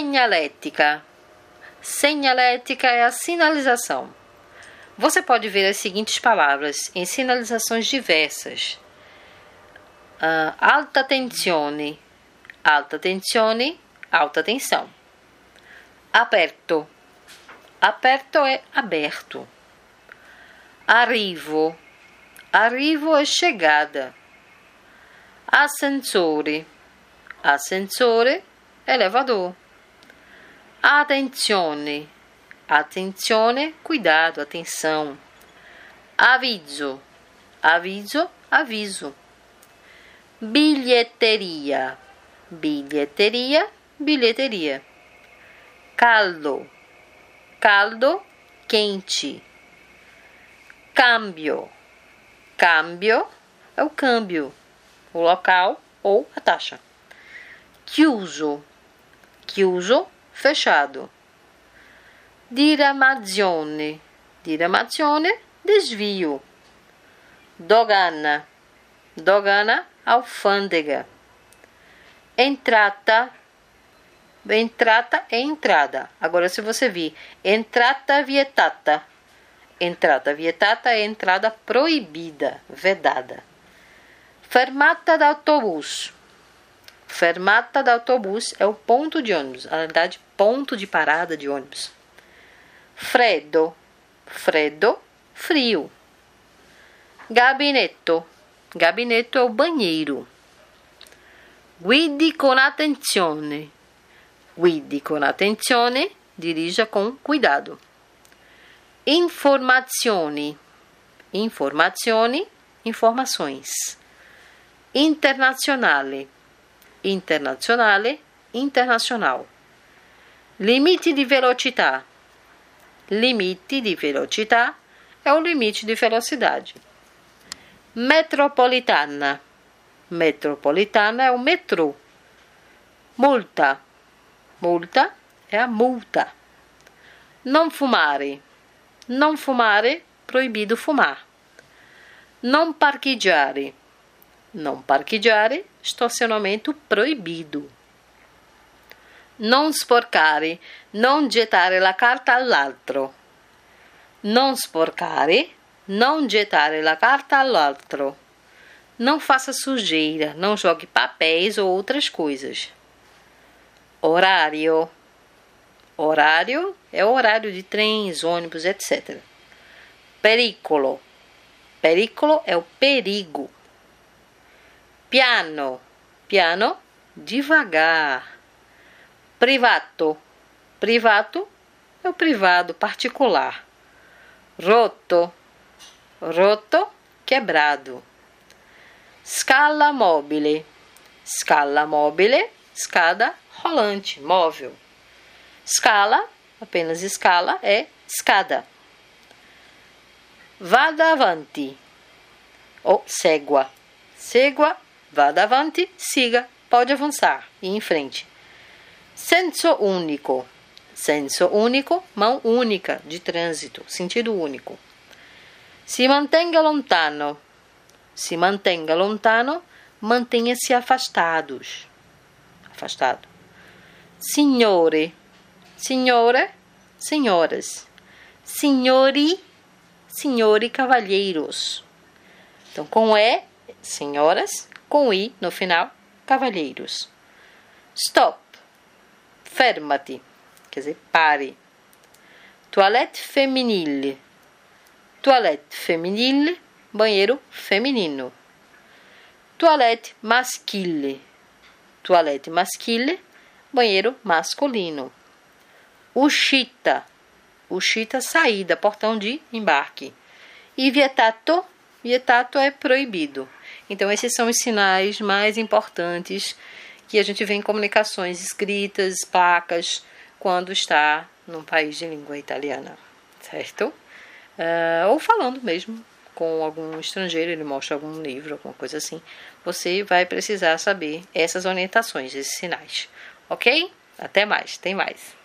Señalética. Señalética é a sinalização. Você pode ver as seguintes palavras em sinalizações diversas. Uh, alta tensione, alta tensione, alta tensão. Aperto, aperto é aberto. Arrivo, arrivo é chegada. Ascensore, ascensore, elevador. Attenzione, attenzione, cuidado, atenção. Aviso, aviso, aviso. Bilheteria, bilheteria, bilheteria. Caldo, caldo, quente. Câmbio, câmbio é o câmbio, o local ou a taxa. Chiuso, chiuso, fechado. Diramazione, diramazione, desvio. Dogana, dogana, alfândega. Entrata, entrata é entrada. Agora, se você vir entrata vietata, entrada vietata é entrada proibida, vedada. Fermata de autobus. Fermata de autobus é o ponto de ônibus, na verdade, ponto de parada de ônibus. Freddo, freddo, frio. Gabinetto, gabinetto é o banheiro. Guidi con attenzione, guidi con attenzione, dirija com cuidado. Informazioni, informazioni, informações. Internazionale, internazionale, internacional. Limite de velocità. Limite de velocità é o limite de velocidade. Metropolitana. Metropolitana é o metrô. Multa. Multa é a multa. Não fumare. Não fumare, proibido fumar. Não parqueggiare. Não parqueggiare, estacionamento proibido. Non sporcare, non gettare la carta all'altro. Non sporcare, não gettare la carta all'altro. Não faça sujeira, não jogue papéis ou outras coisas. Horário. Horário é o horário de trens, ônibus, etc. Pericolo. Pericolo é o perigo. Piano. Piano, devagar. Privato. Privato é o privado, particular. Roto. Roto, quebrado. Scala mobile. Scala mobile, escada rolante, móvel. Scala, apenas escala, é escada. Vada avanti. Ou segua. Segua, vada avanti, siga, pode avançar e em frente. Senso único. Senso único, mão única de trânsito, sentido único. Se mantenga lontano. Se mantenga lontano, mantenha-se afastados. Afastado. Signore. Signora, senhoras. Signori, signori cavalheiros. Então, com E, senhoras, com I no final, cavalheiros. Stop fermati, quer dizer, pare. Toilette feminile. Toilette feminile, banheiro feminino. Toilette maschile. Toilette maschile, banheiro masculino. Uscita. Uscita, saída, portão de embarque. E vietato. Vietato é proibido. Então, esses são os sinais mais importantes que a gente vê em comunicações escritas, placas, quando está num país de língua italiana, certo? Uh, ou falando mesmo com algum estrangeiro, ele mostra algum livro, alguma coisa assim, você vai precisar saber essas orientações, esses sinais, ok? Até mais, tem mais.